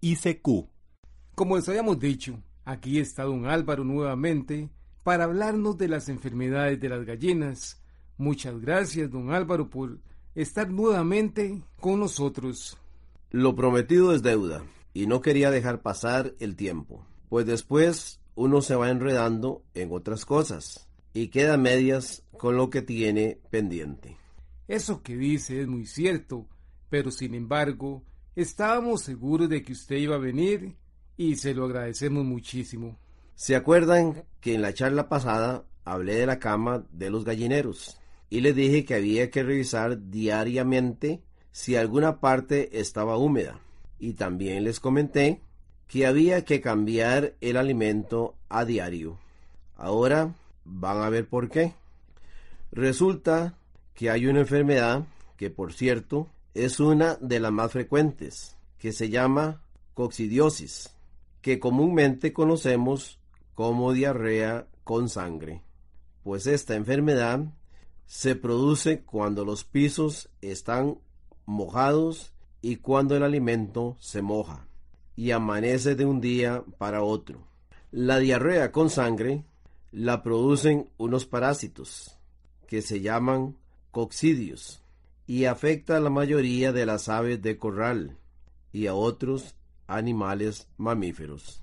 ICQ. Como les habíamos dicho, aquí está don Álvaro nuevamente para hablarnos de las enfermedades de las gallinas. Muchas gracias, don Álvaro, por estar nuevamente con nosotros. Lo prometido es deuda, y no quería dejar pasar el tiempo, pues después uno se va enredando en otras cosas y queda a medias con lo que tiene pendiente. Eso que dice es muy cierto, pero sin embargo, estábamos seguros de que usted iba a venir y se lo agradecemos muchísimo. ¿Se acuerdan que en la charla pasada hablé de la cama de los gallineros y les dije que había que revisar diariamente si alguna parte estaba húmeda? Y también les comenté que había que cambiar el alimento a diario. Ahora van a ver por qué. Resulta que hay una enfermedad que, por cierto, es una de las más frecuentes, que se llama coccidiosis, que comúnmente conocemos como diarrea con sangre. Pues esta enfermedad se produce cuando los pisos están mojados y cuando el alimento se moja y amanece de un día para otro. La diarrea con sangre la producen unos parásitos que se llaman coccidios y afecta a la mayoría de las aves de corral y a otros animales mamíferos.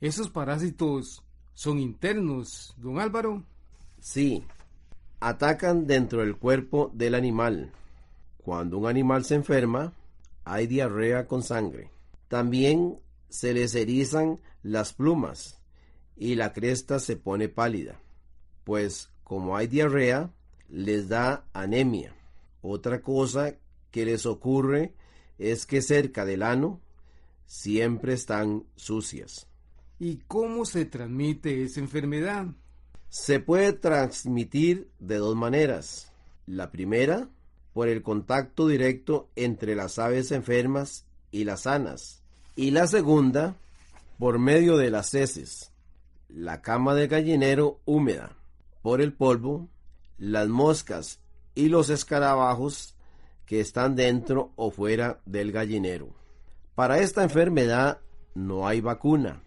¿Esos parásitos son internos, don Álvaro? Sí, atacan dentro del cuerpo del animal. Cuando un animal se enferma, hay diarrea con sangre. También se les erizan las plumas y la cresta se pone pálida, pues como hay diarrea, les da anemia. Otra cosa que les ocurre es que cerca del ano siempre están sucias. ¿Y cómo se transmite esa enfermedad? Se puede transmitir de dos maneras. La primera, por el contacto directo entre las aves enfermas y las sanas. Y la segunda, por medio de las heces, la cama del gallinero húmeda, por el polvo, las moscas y los escarabajos que están dentro o fuera del gallinero. Para esta enfermedad no hay vacuna.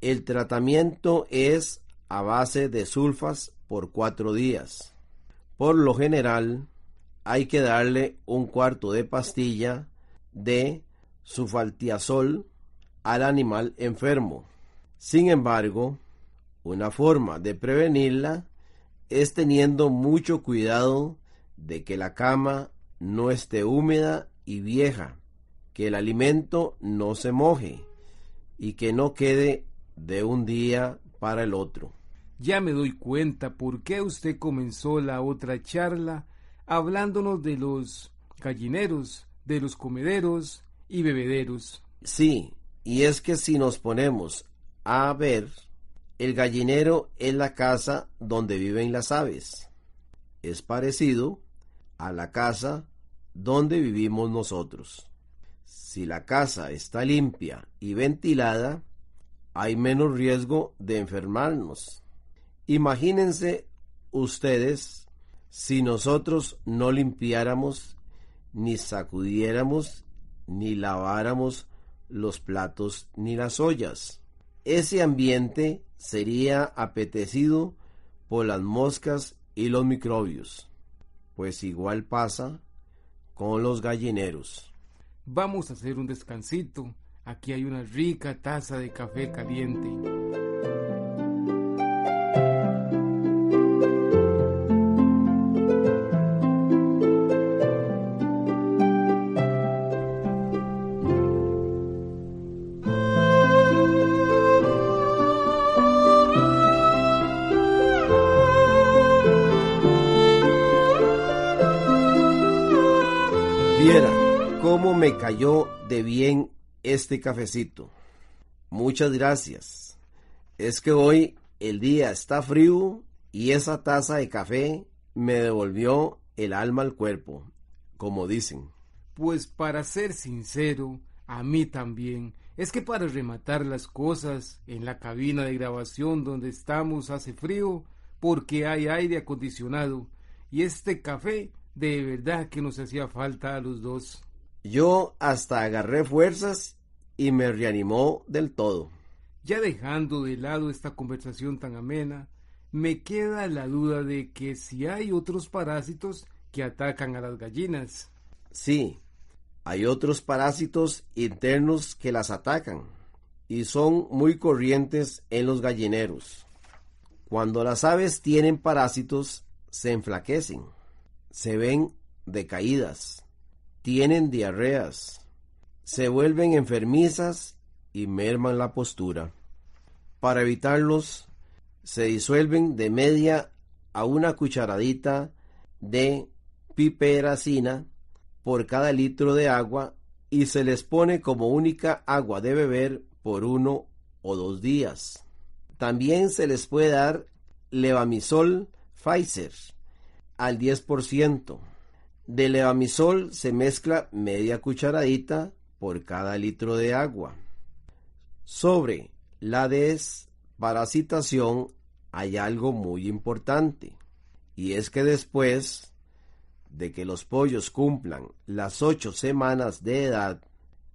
El tratamiento es a base de sulfas por cuatro días. Por lo general, hay que darle un cuarto de pastilla de sulfaltiazol al animal enfermo. Sin embargo, una forma de prevenirla es teniendo mucho cuidado de que la cama no esté húmeda y vieja, que el alimento no se moje y que no quede de un día para el otro. Ya me doy cuenta por qué usted comenzó la otra charla hablándonos de los gallineros, de los comederos y bebederos. Sí, y es que si nos ponemos a ver, el gallinero es la casa donde viven las aves. Es parecido a la casa donde vivimos nosotros. Si la casa está limpia y ventilada, hay menos riesgo de enfermarnos. Imagínense ustedes si nosotros no limpiáramos, ni sacudiéramos, ni laváramos los platos ni las ollas. Ese ambiente sería apetecido por las moscas y los microbios, pues igual pasa con los gallineros. vamos a hacer un descansito. Aquí hay una rica taza de café caliente. Cómo me cayó de bien este cafecito. Muchas gracias. Es que hoy el día está frío y esa taza de café me devolvió el alma al cuerpo, como dicen. Pues para ser sincero, a mí también. Es que para rematar las cosas, en la cabina de grabación donde estamos hace frío porque hay aire acondicionado y este café de verdad que nos hacía falta a los dos. Yo hasta agarré fuerzas y me reanimó del todo. Ya dejando de lado esta conversación tan amena, me queda la duda de que si hay otros parásitos que atacan a las gallinas. Sí, hay otros parásitos internos que las atacan y son muy corrientes en los gallineros. Cuando las aves tienen parásitos, se enflaquecen, se ven decaídas, tienen diarreas, se vuelven enfermizas y merman la postura. Para evitarlos, se disuelven de media a una cucharadita de piperacina por cada litro de agua y se les pone como única agua de beber por uno o dos días. También se les puede dar levamisol Pfizer al 10%. De levamisol se mezcla media cucharadita por cada litro de agua. Sobre la desparasitación hay algo muy importante, y es que después de que los pollos cumplan las ocho semanas de edad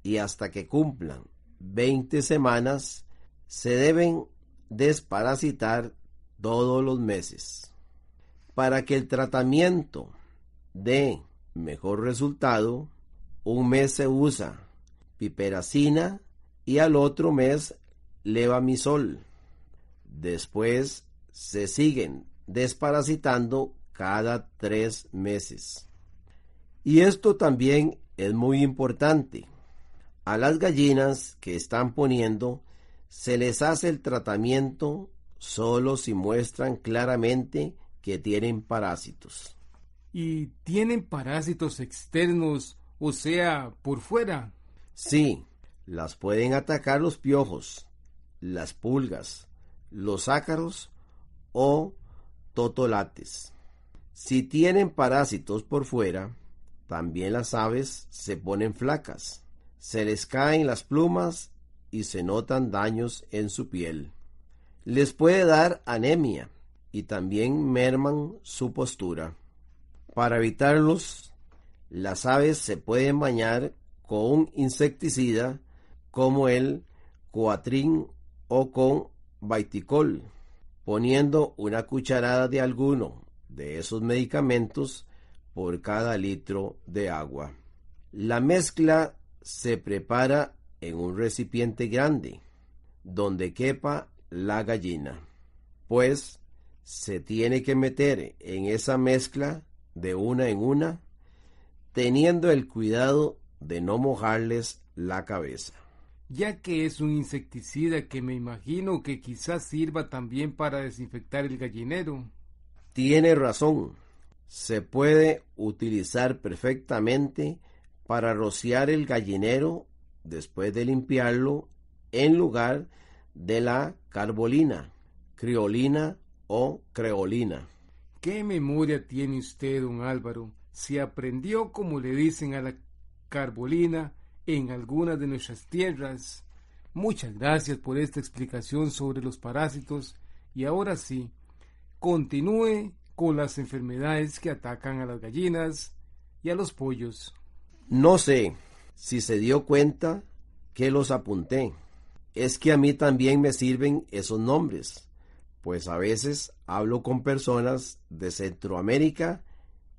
y hasta que cumplan 20 semanas, se deben desparasitar todos los meses. Para que el tratamiento dé mejor resultado, un mes se usa piperacina y al otro mes levamisol. Después se siguen desparasitando cada tres meses. Y esto también es muy importante. A las gallinas que están poniendo se les hace el tratamiento solo si muestran claramente que tienen parásitos. ¿Y tienen parásitos externos, o sea, por fuera? Sí, las pueden atacar los piojos, las pulgas, los ácaros o totolates. Si tienen parásitos por fuera, también las aves se ponen flacas, se les caen las plumas y se notan daños en su piel. Les puede dar anemia y también merman su postura. Para evitarlos, las aves se pueden bañar con un insecticida como el coatrín o con baiticol, poniendo una cucharada de alguno de esos medicamentos por cada litro de agua. La mezcla se prepara en un recipiente grande, donde quepa la gallina, pues se tiene que meter en esa mezcla de una en una, teniendo el cuidado de no mojarles la cabeza. Ya que es un insecticida que me imagino que quizás sirva también para desinfectar el gallinero. Tiene razón, se puede utilizar perfectamente para rociar el gallinero después de limpiarlo en lugar de la carbolina, criolina o creolina. ¿Qué memoria tiene usted, don Álvaro? Si aprendió como le dicen a la carbolina en algunas de nuestras tierras. Muchas gracias por esta explicación sobre los parásitos y ahora sí, continúe con las enfermedades que atacan a las gallinas y a los pollos. No sé si se dio cuenta que los apunté. Es que a mí también me sirven esos nombres, pues a veces hablo con personas de Centroamérica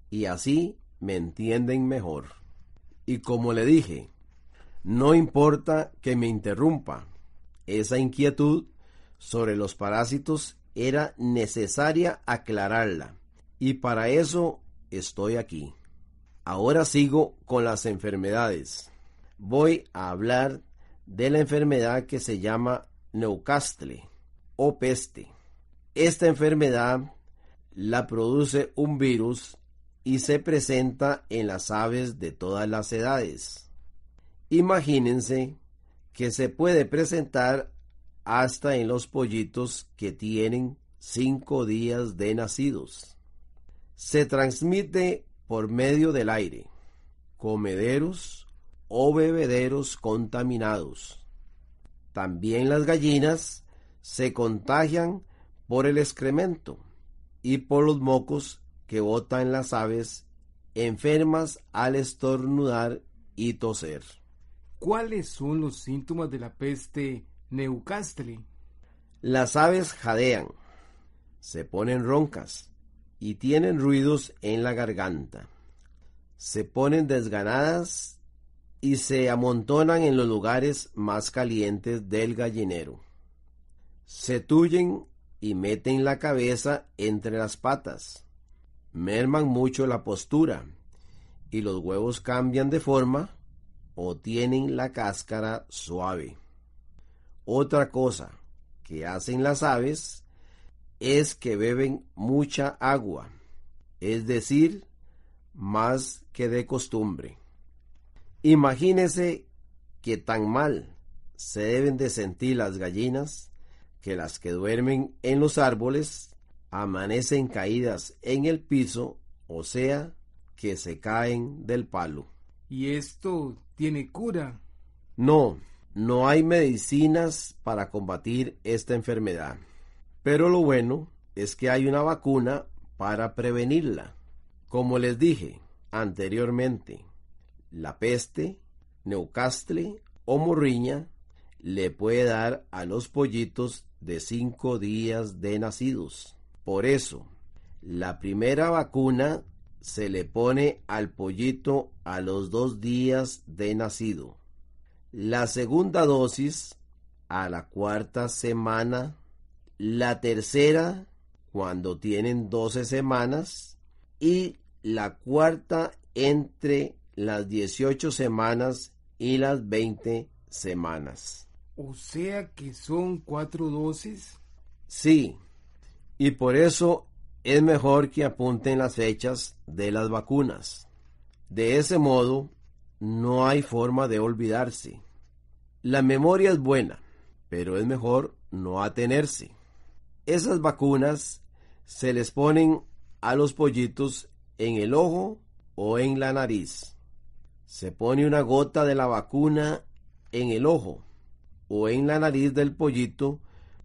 y así me entienden mejor. Y como le dije, No importa que me interrumpa. Esa inquietud sobre los parásitos era necesaria aclararla y para eso estoy aquí. Ahora sigo con las enfermedades. Voy a hablar de la enfermedad que se llama Newcastle o peste. Esta enfermedad la produce un virus y se presenta en las aves de todas las edades. Imagínense que se puede presentar hasta en los pollitos que tienen cinco días de nacidos. Se transmite por medio del aire, comederos o bebederos contaminados. También las gallinas se contagian por el excremento y por los mocos que botan las aves enfermas al estornudar y toser. ¿Cuáles son los síntomas de la peste Newcastle? Las aves jadean, se ponen roncas y tienen ruidos en la garganta. Se ponen desganadas y se amontonan en los lugares más calientes del gallinero. Se tuyen y meten la cabeza entre las patas. Merman mucho la postura y los huevos cambian de forma o tienen la cáscara suave. Otra cosa que hacen las aves es que beben mucha agua, es decir, más que de costumbre. Imagínese que tan mal se deben de sentir las gallinas que las que duermen en los árboles amanecen caídas en el piso, o sea, que se caen del palo. ¿Y esto tiene cura? No, no hay medicinas para combatir esta enfermedad. Pero lo bueno es que hay una vacuna para prevenirla. Como les dije anteriormente, la peste, Newcastle o morriña le puede dar a los pollitos de cinco días de nacidos. Por eso, la primera vacuna se le pone al pollito a los dos días de nacido. La segunda dosis a la cuarta semana. La tercera cuando tienen 12 semanas. Y la cuarta entre las 18 semanas y las 20 semanas. O sea que son cuatro dosis. Sí, y por eso es mejor que apunten las fechas de las vacunas. De ese modo, no hay forma de olvidarse. La memoria es buena, pero es mejor no atenerse. Esas vacunas se les ponen a los pollitos en el ojo o en la nariz. Se pone una gota de la vacuna en el ojo o en la nariz del pollito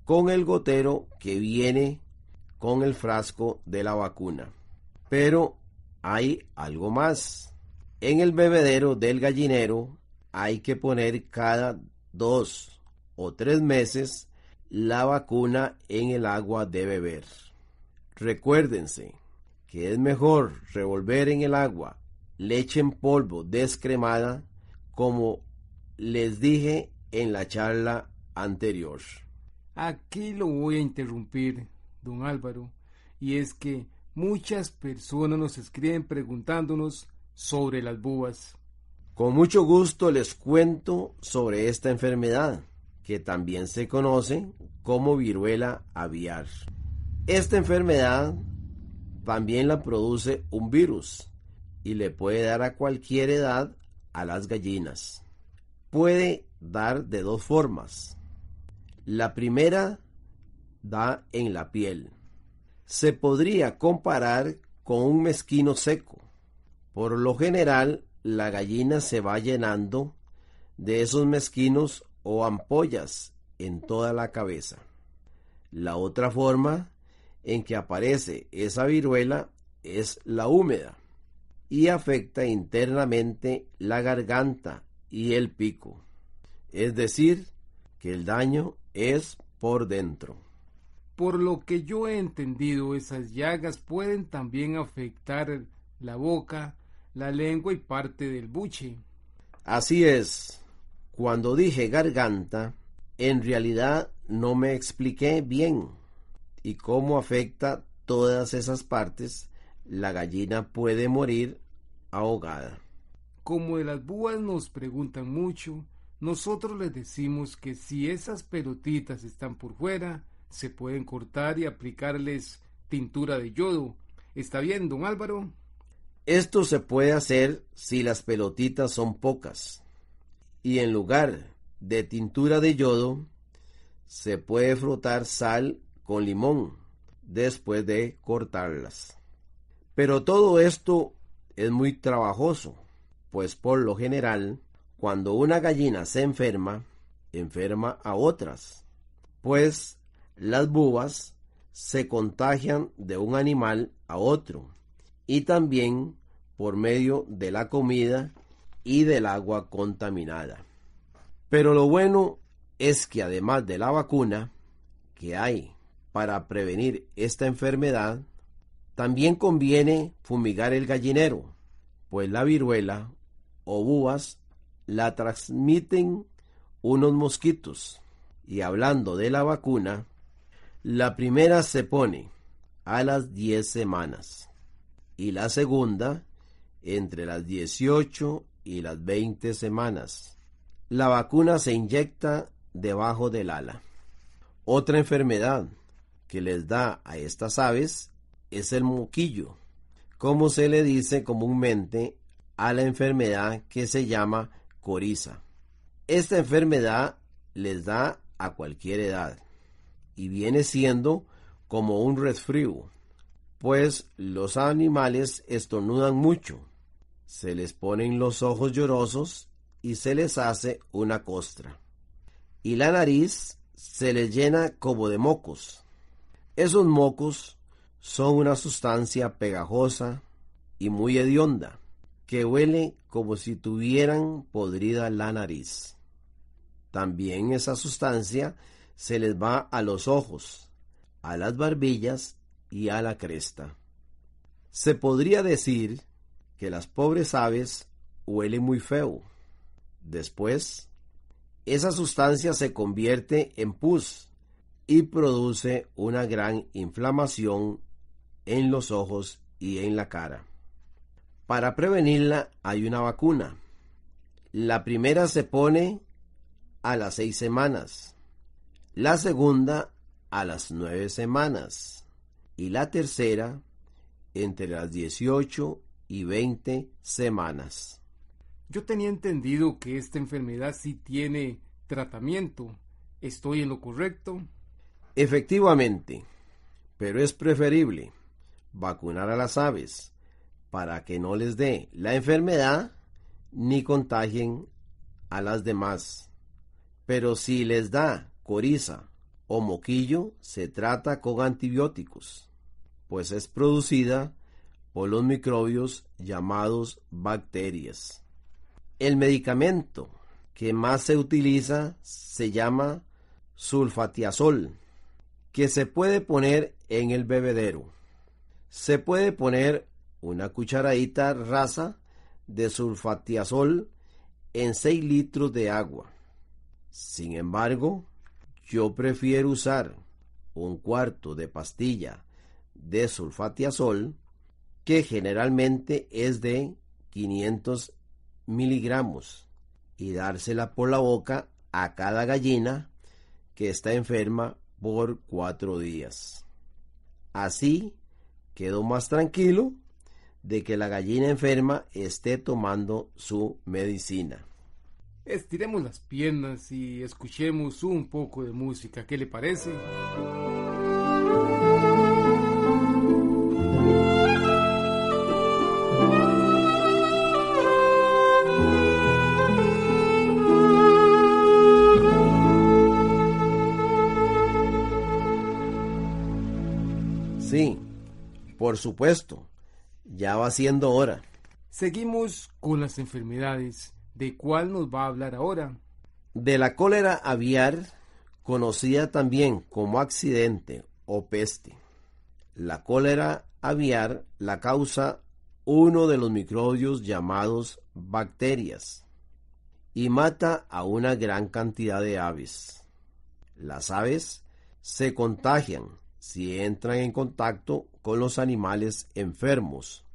con el gotero que viene con el frasco de la vacuna. Pero hay algo más. En el bebedero del gallinero hay que poner cada dos o tres meses la vacuna en el agua de beber. Recuérdense que es mejor revolver en el agua leche en polvo descremada como les dije en la charla anterior. Aquí lo voy a interrumpir don Álvaro, y es que muchas personas nos escriben preguntándonos sobre las bubas. Con mucho gusto les cuento sobre esta enfermedad, que también se conoce como viruela aviar. Esta enfermedad también la produce un virus y le puede dar a cualquier edad a las gallinas. Puede dar de dos formas. La primera da en la piel. Se podría comparar con un mezquino seco. Por lo general, la gallina se va llenando de esos mezquinos o ampollas en toda la cabeza. La otra forma en que aparece esa viruela es la húmeda y afecta internamente la garganta y el pico. Es decir, que el daño es por dentro. Por lo que yo he entendido, esas llagas pueden también afectar la boca, la lengua y parte del buche. Así es. Cuando dije garganta, en realidad no me expliqué bien y cómo afecta todas esas partes, la gallina puede morir ahogada. Como de las búas nos preguntan mucho, nosotros les decimos que si esas pelotitas están por fuera, se pueden cortar y aplicarles tintura de yodo. ¿Está bien, don Álvaro? Esto se puede hacer si las pelotitas son pocas. Y en lugar de tintura de yodo, se puede frotar sal con limón después de cortarlas. Pero todo esto es muy trabajoso, pues por lo general, cuando una gallina se enferma, enferma a otras, pues las bubas se contagian de un animal a otro y también por medio de la comida y del agua contaminada. Pero lo bueno es que además de la vacuna que hay para prevenir esta enfermedad, también conviene fumigar el gallinero, pues la viruela o búas la transmiten unos mosquitos. Y hablando de la vacuna, la primera se pone a las 10 semanas y la segunda entre las 18 y las 20 semanas. La vacuna se inyecta debajo del ala. Otra enfermedad que les da a estas aves es el moquillo, como se le dice comúnmente a la enfermedad que se llama coriza. Esta enfermedad les da a cualquier edad y viene siendo como un resfrío, pues los animales estornudan mucho, se les ponen los ojos llorosos y se les hace una costra, y la nariz se les llena como de mocos. Esos mocos son una sustancia pegajosa y muy hedionda, que huele como si tuvieran podrida la nariz. También esa sustancia se les va a los ojos, a las barbillas y a la cresta. Se podría decir que las pobres aves huelen muy feo. Después, esa sustancia se convierte en pus y produce una gran inflamación en los ojos y en la cara. Para prevenirla hay una vacuna. La primera se pone a las seis semanas, la segunda a las nueve semanas y la tercera entre las 18 y 20 semanas. Yo tenía entendido que esta enfermedad sí tiene tratamiento. ¿Estoy en lo correcto? Efectivamente, pero es preferible vacunar a las aves para que no les dé la enfermedad ni contagien a las demás. Pero si les da coriza o moquillo, se trata con antibióticos, pues es producida por los microbios llamados bacterias. El medicamento que más se utiliza se llama sulfatiazol, que se puede poner en el bebedero. Se puede poner una cucharadita rasa de sulfatiazol en 6 litros de agua. Sin embargo, yo prefiero usar un cuarto de pastilla de sulfatiazol que generalmente es de 500 miligramos y dársela por la boca a cada gallina que está enferma por cuatro días. Así quedo más tranquilo de que la gallina enferma esté tomando su medicina. Estiremos las piernas y escuchemos un poco de música. ¿Qué le parece? Sí, por supuesto, ya va siendo hora. Seguimos con las enfermedades. ¿De cuál nos va a hablar ahora? De la cólera aviar, conocida también como accidente o peste. La cólera aviar la causa uno de los microbios llamados bacterias. y mata a una gran cantidad de aves. Las aves se contagian si entran en contacto con los animales enfermos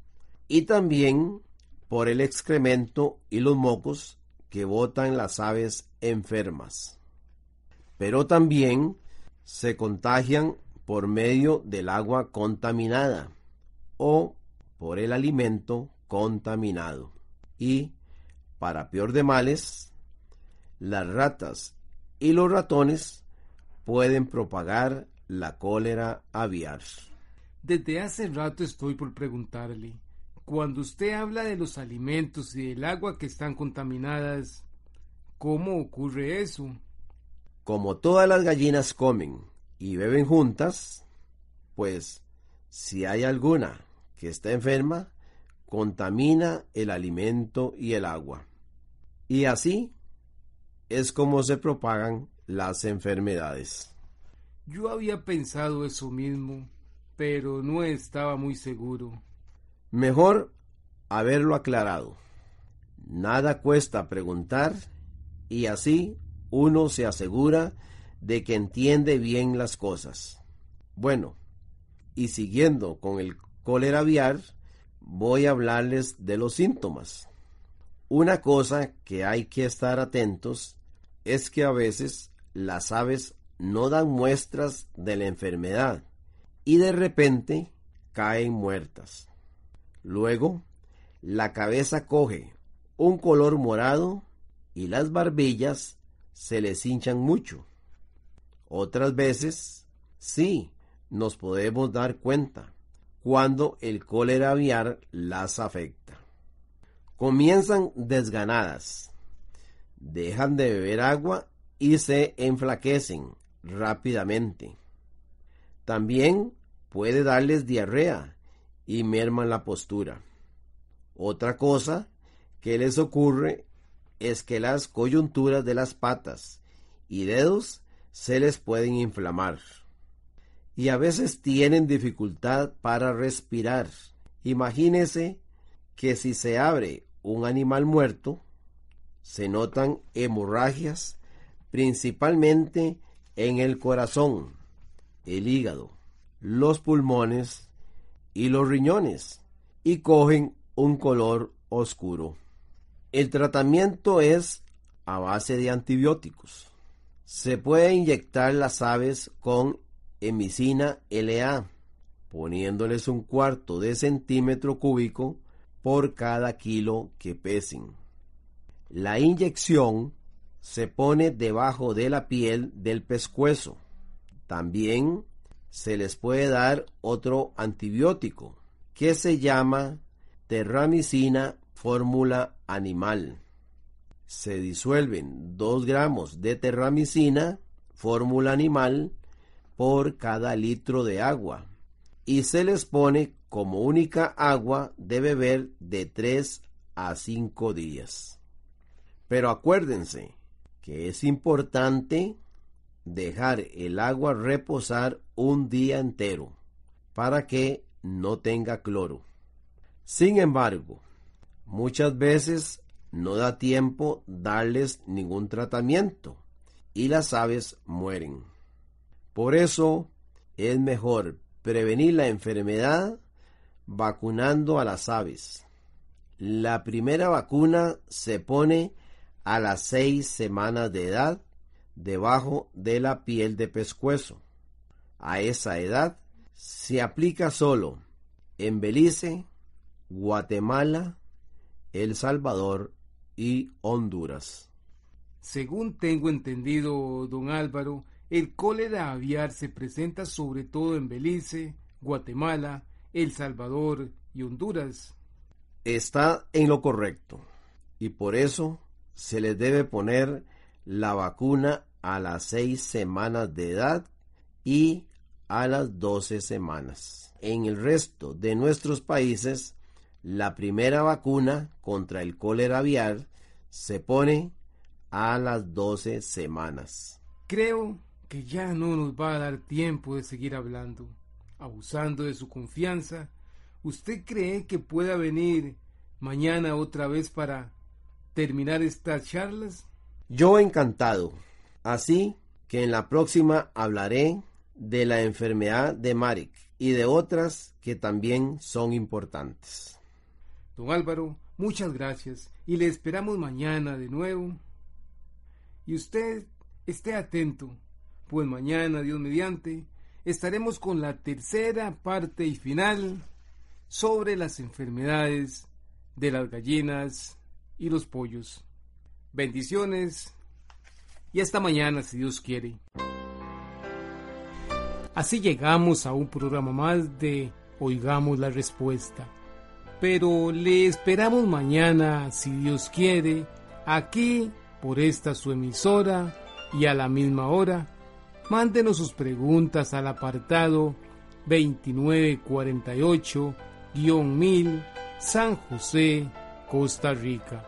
y también por el excremento y los mocos que botan las aves enfermas. Pero también se contagian por medio del agua contaminada o por el alimento contaminado. Y, para peor de males, las ratas y los ratones pueden propagar la cólera aviar. Desde hace rato estoy por preguntarle, cuando usted habla de los alimentos y del agua que están contaminadas, ¿cómo ocurre eso? Como todas las gallinas comen y beben juntas, pues si hay alguna que está enferma, contamina el alimento y el agua. Y así es como se propagan las enfermedades. Yo había pensado eso mismo, pero no estaba muy seguro. Mejor haberlo aclarado. Nada cuesta preguntar y así uno se asegura de que entiende bien las cosas. Bueno, y siguiendo con el cólera aviar, voy a hablarles de los síntomas. Una cosa que hay que estar atentos es que a veces las aves no dan muestras de la enfermedad y de repente caen muertas. Luego, la cabeza coge un color morado y las barbillas se les hinchan mucho. Otras veces, sí, nos podemos dar cuenta cuando el cólera aviar las afecta. Comienzan desganadas, dejan de beber agua y se enflaquecen rápidamente. También puede darles diarrea y merman la postura. Otra cosa que les ocurre es que las coyunturas de las patas y dedos se les pueden inflamar y a veces tienen dificultad para respirar. Imagínese que si se abre un animal muerto, se notan hemorragias principalmente en el corazón, el hígado, los pulmones y los riñones y cogen un color oscuro. El tratamiento es a base de antibióticos. Se puede inyectar las aves con emicina LA, poniéndoles un cuarto de centímetro cúbico por cada kilo que pesen. La inyección se pone debajo de la piel del pescuezo. También se les puede dar otro antibiótico que se llama terramicina fórmula animal. Se disuelven 2 gramos de terramicina fórmula animal por cada litro de agua y se les pone como única agua de beber de 3 a 5 días. Pero acuérdense que es importante dejar el agua reposar un día entero para que no tenga cloro. Sin embargo, muchas veces no da tiempo darles ningún tratamiento y las aves mueren. Por eso es mejor prevenir la enfermedad vacunando a las aves. La primera vacuna se pone a las seis semanas de edad debajo de la piel de pescuezo. A esa edad se aplica solo en Belice, Guatemala, El Salvador y Honduras. Según tengo entendido, don Álvaro, el cólera aviar se presenta sobre todo en Belice, Guatemala, El Salvador y Honduras. Está en lo correcto y por eso se les debe poner la vacuna a las seis semanas de edad y a las doce semanas. En el resto de nuestros países, la primera vacuna contra el cólera aviar se pone a las doce semanas. Creo que ya no nos va a dar tiempo de seguir hablando. Abusando de su confianza, ¿usted cree que pueda venir mañana otra vez para terminar estas charlas? Yo encantado. Así que en la próxima hablaré de la enfermedad de Marek y de otras que también son importantes. Don Álvaro, muchas gracias y le esperamos mañana de nuevo. Y usted esté atento, pues mañana, Dios mediante, estaremos con la tercera parte y final sobre las enfermedades de las gallinas y los pollos. Bendiciones y hasta mañana si Dios quiere. Así llegamos a un programa más de Oigamos la Respuesta. Pero le esperamos mañana, si Dios quiere, aquí por esta su emisora y a la misma hora. Mándenos sus preguntas al apartado 2948-1000 San José, Costa Rica.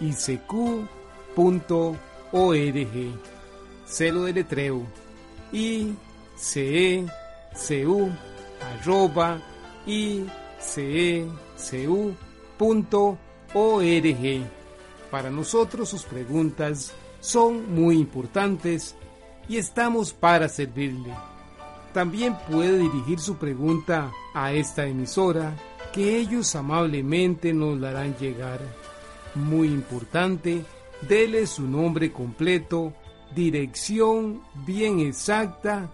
icq.org. Celo de letreo icecu.org. Para nosotros sus preguntas son muy importantes y estamos para servirle. También puede dirigir su pregunta a esta emisora que ellos amablemente nos la harán llegar. Muy importante, dele su nombre completo, dirección bien exacta,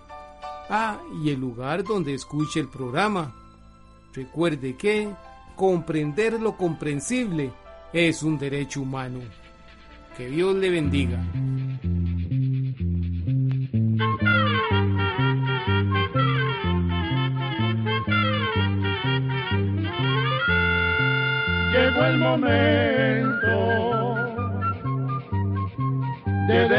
ah, y el lugar donde escuche el programa. Recuerde que comprender lo comprensible es un derecho humano. Que Dios le bendiga. Llegó el momento